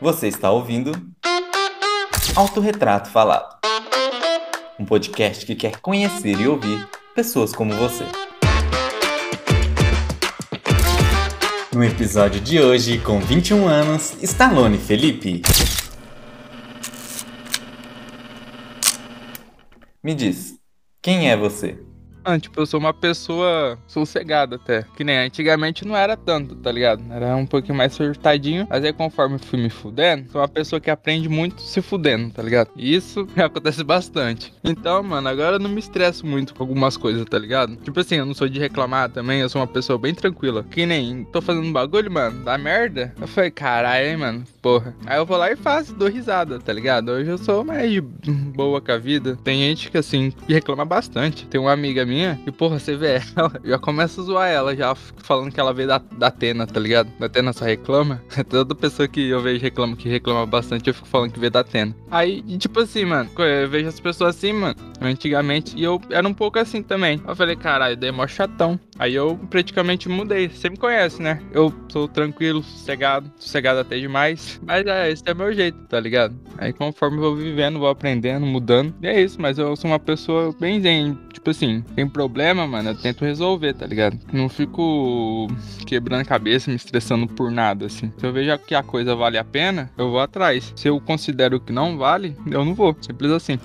Você está ouvindo Autorretrato Falado, um podcast que quer conhecer e ouvir pessoas como você. No episódio de hoje, com 21 anos, Stallone Felipe. Me diz, quem é você? Ah, tipo, eu sou uma pessoa sossegada até. Que nem antigamente não era tanto, tá ligado? Era um pouquinho mais surtadinho. Mas aí conforme fui me fudendo, sou uma pessoa que aprende muito se fudendo, tá ligado? E isso acontece bastante. Então, mano, agora eu não me estresso muito com algumas coisas, tá ligado? Tipo assim, eu não sou de reclamar também, eu sou uma pessoa bem tranquila. Que nem tô fazendo bagulho, mano, dá merda. Eu falei, caralho, hein, mano, porra. Aí eu vou lá e faço, dou risada, tá ligado? Hoje eu sou mais boa com a vida. Tem gente que, assim, reclama bastante. Tem uma amiga minha e, porra, você vê ela, já começa a zoar ela, já falando que ela veio da, da Atena, tá ligado? Da Atena só reclama. Toda pessoa que eu vejo reclama, que reclama bastante, eu fico falando que veio da Atena. Aí, tipo assim, mano, eu vejo as pessoas assim, mano, antigamente, e eu era um pouco assim também. Eu falei, caralho, daí é mó chatão. Aí eu praticamente mudei. Você me conhece, né? Eu sou tranquilo, sossegado, sossegado até demais. Mas é, esse é meu jeito, tá ligado? Aí conforme eu vou vivendo, vou aprendendo, mudando. E é isso, mas eu sou uma pessoa bem zen. Tipo assim, tem problema, mano, eu tento resolver, tá ligado? Não fico quebrando a cabeça, me estressando por nada, assim. Se eu vejo que a coisa vale a pena, eu vou atrás. Se eu considero que não vale, eu não vou. Simples assim.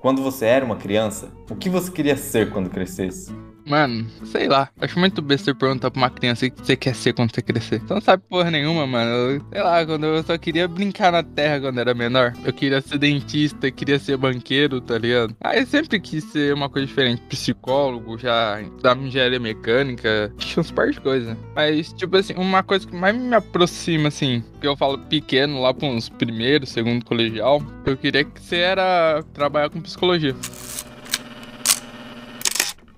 Quando você era uma criança, o que você queria ser quando crescesse? Mano, sei lá. Acho muito besta perguntar pra uma criança o que você quer ser quando você crescer. Você não sabe porra nenhuma, mano. Eu, sei lá, quando eu só queria brincar na terra quando era menor. Eu queria ser dentista, queria ser banqueiro, tá ligado? Aí eu sempre quis ser uma coisa diferente. Psicólogo, já da engenharia mecânica. Tinha uns par de coisas. Mas, tipo assim, uma coisa que mais me aproxima, assim, que eu falo pequeno, lá pra uns primeiro, segundo colegial, eu queria que você era trabalhar com psicologia.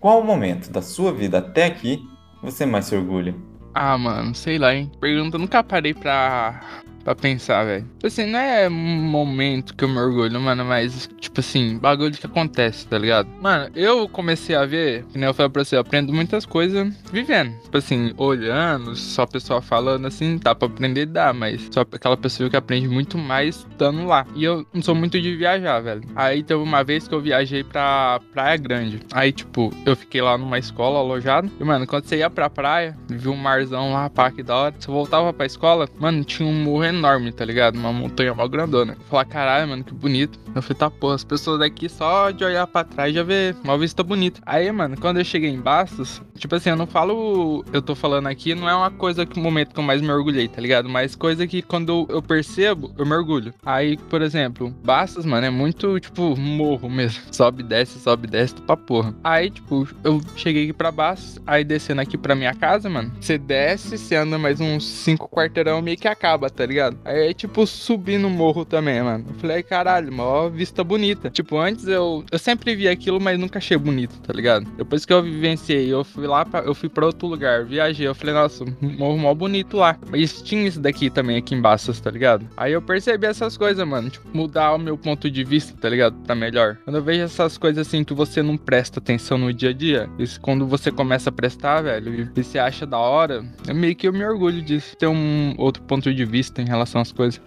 Qual o momento da sua vida até aqui você mais se orgulha? Ah, mano, sei lá, hein? Pergunta, nunca parei pra pra pensar, velho. Tipo assim, não é um momento que eu me orgulho, mano, mas, tipo assim, bagulho que acontece, tá ligado? Mano, eu comecei a ver, que nem eu falei pra você, eu aprendo muitas coisas vivendo. Tipo assim, olhando, só pessoa falando assim, dá pra aprender, dá, mas só aquela pessoa que aprende muito mais estando lá. E eu não sou muito de viajar, velho. Aí teve uma vez que eu viajei pra Praia Grande. Aí, tipo, eu fiquei lá numa escola alojado. E, mano, quando você ia pra praia, viu um marzão lá, pá, que da hora. Você voltava pra escola, mano, tinha um morro enorme, tá ligado? Uma montanha mal grandona. Falei, caralho, mano, que bonito. Eu falei, tá porra, as pessoas daqui só de olhar pra trás já vê uma vista bonita. Aí, mano, quando eu cheguei em Bastos, tipo assim, eu não falo, eu tô falando aqui, não é uma coisa que o momento que eu mais me orgulhei, tá ligado? Mas coisa que quando eu percebo, eu me orgulho. Aí, por exemplo, Bastos, mano, é muito, tipo, morro mesmo. Sobe, desce, sobe, desce, pra porra. Aí, tipo, eu cheguei aqui pra Bastos, aí descendo aqui pra minha casa, mano, você desce, você anda mais uns cinco quarteirão meio que acaba, tá ligado? Ligado? Aí, tipo, subi no morro também, mano. Eu falei, caralho, mó vista bonita. Tipo, antes eu, eu sempre vi aquilo, mas nunca achei bonito, tá ligado? Depois que eu vivenciei, eu fui lá, pra, eu fui pra outro lugar, viajei. Eu falei, nossa, morro mó bonito lá. Mas tinha isso daqui também, aqui em Bastos, tá ligado? Aí eu percebi essas coisas, mano. Tipo, mudar o meu ponto de vista, tá ligado? Pra melhor. Quando eu vejo essas coisas assim que você não presta atenção no dia a dia, isso quando você começa a prestar, velho, e você acha da hora, é meio que eu me orgulho disso, ter um outro ponto de vista em relação às coisas.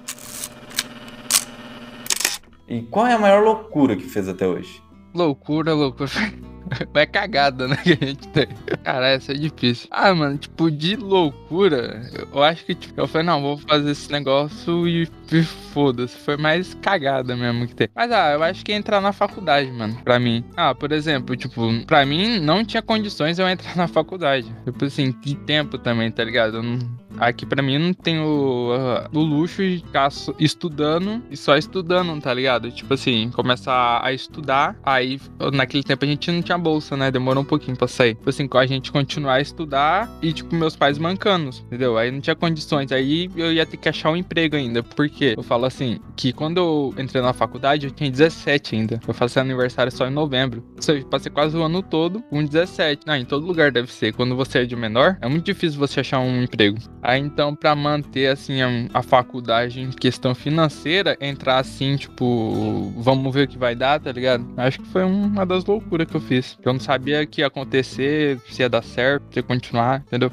E qual é a maior loucura que fez até hoje? Loucura, loucura. É cagada, né, que a gente tem. Cara, essa é difícil. Ah, mano, tipo, de loucura, eu acho que, tipo, eu falei, não, vou fazer esse negócio e, e foda-se. Foi mais cagada mesmo que tem. Mas, ah, eu acho que é entrar na faculdade, mano, pra mim. Ah, por exemplo, tipo, pra mim não tinha condições eu entrar na faculdade. Tipo assim, de tempo também, tá ligado? Eu não Aqui para mim não tem o, o, luxo de ficar estudando e só estudando, tá ligado? Tipo assim, começar a estudar, aí naquele tempo a gente não tinha bolsa, né? Demorou um pouquinho pra sair. Tipo assim, com a gente continuar a estudar e, tipo, meus pais mancando, entendeu? Aí não tinha condições, aí eu ia ter que achar um emprego ainda. Por quê? Eu falo assim, que quando eu entrei na faculdade, eu tinha 17 ainda. Eu faço aniversário só em novembro. Ou seja, passei quase o ano todo com 17. Ah, em todo lugar deve ser. Quando você é de menor, é muito difícil você achar um emprego. Aí então, para manter assim a, a, faculdade em questão financeira, entrar assim, tipo, vamos ver o que vai dar, tá ligado? Acho que foi uma das loucuras que eu fiz. Eu não sabia que ia acontecer, se ia dar certo, se ia continuar, entendeu?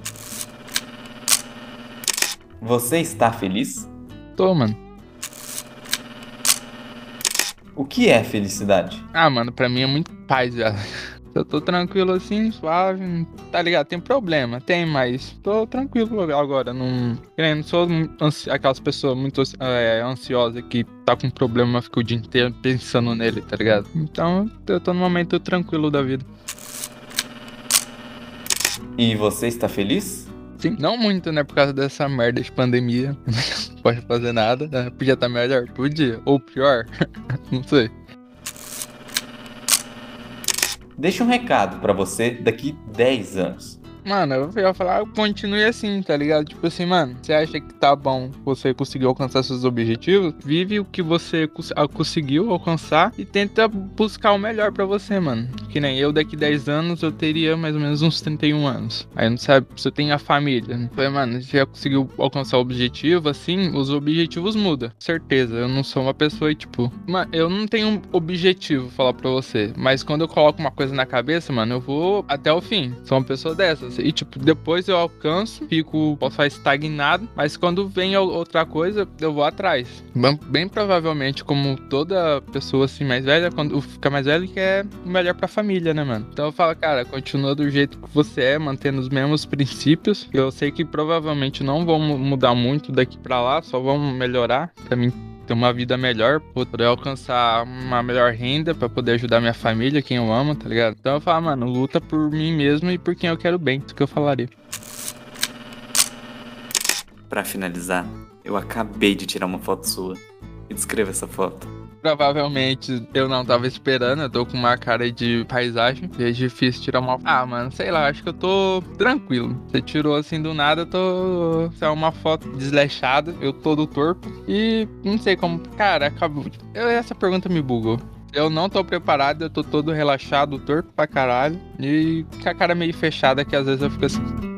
Você está feliz? Tô, mano. O que é felicidade? Ah, mano, pra mim é muito paz, velho. Eu tô tranquilo assim, suave, tá ligado? Tem problema, tem, mas tô tranquilo agora. Não, não sou ansi aquelas pessoas muito é, ansiosas que tá com problema, fica o dia inteiro pensando nele, tá ligado? Então eu tô num momento tranquilo da vida. E você está feliz? Sim, não muito, né? Por causa dessa merda de pandemia. não pode fazer nada. Né? Podia estar tá melhor, podia. Ou pior, não sei. Deixa um recado para você daqui 10 anos. Mano, eu ia falar, continue assim, tá ligado? Tipo assim, mano, você acha que tá bom, você conseguiu alcançar seus objetivos? Vive o que você ah, conseguiu alcançar e tenta buscar o melhor para você, mano. Que nem eu daqui 10 anos, eu teria mais ou menos uns 31 anos. Aí não sabe, se eu tenho a família. Falei, mano, você já conseguiu alcançar o objetivo, assim, os objetivos mudam. Certeza, eu não sou uma pessoa, tipo, mano, eu não tenho um objetivo falar pra você, mas quando eu coloco uma coisa na cabeça, mano, eu vou até o fim. Sou uma pessoa dessas. E, tipo, depois eu alcanço, fico, posso falar, estagnado. Mas quando vem outra coisa, eu vou atrás. Bem provavelmente, como toda pessoa assim mais velha, quando fica mais velha, que é o melhor pra família, né, mano? Então eu falo, cara, continua do jeito que você é, mantendo os mesmos princípios. Eu sei que provavelmente não vão mudar muito daqui pra lá, só vão melhorar pra mim ter uma vida melhor, poder alcançar uma melhor renda para poder ajudar minha família, quem eu amo, tá ligado? Então eu falo, mano, luta por mim mesmo e por quem eu quero bem, isso que eu falaria. Para finalizar, eu acabei de tirar uma foto sua. Me descreva essa foto provavelmente eu não tava esperando. Eu tô com uma cara de paisagem. E é difícil tirar uma. Ah, mano, sei lá, acho que eu tô tranquilo. Você tirou assim do nada, eu tô. É uma foto desleixada, eu todo torto. E não sei como. Cara, acabou. Eu, essa pergunta me bugou. Eu não tô preparado, eu tô todo relaxado, torto pra caralho. E com a cara meio fechada que às vezes eu fico assim.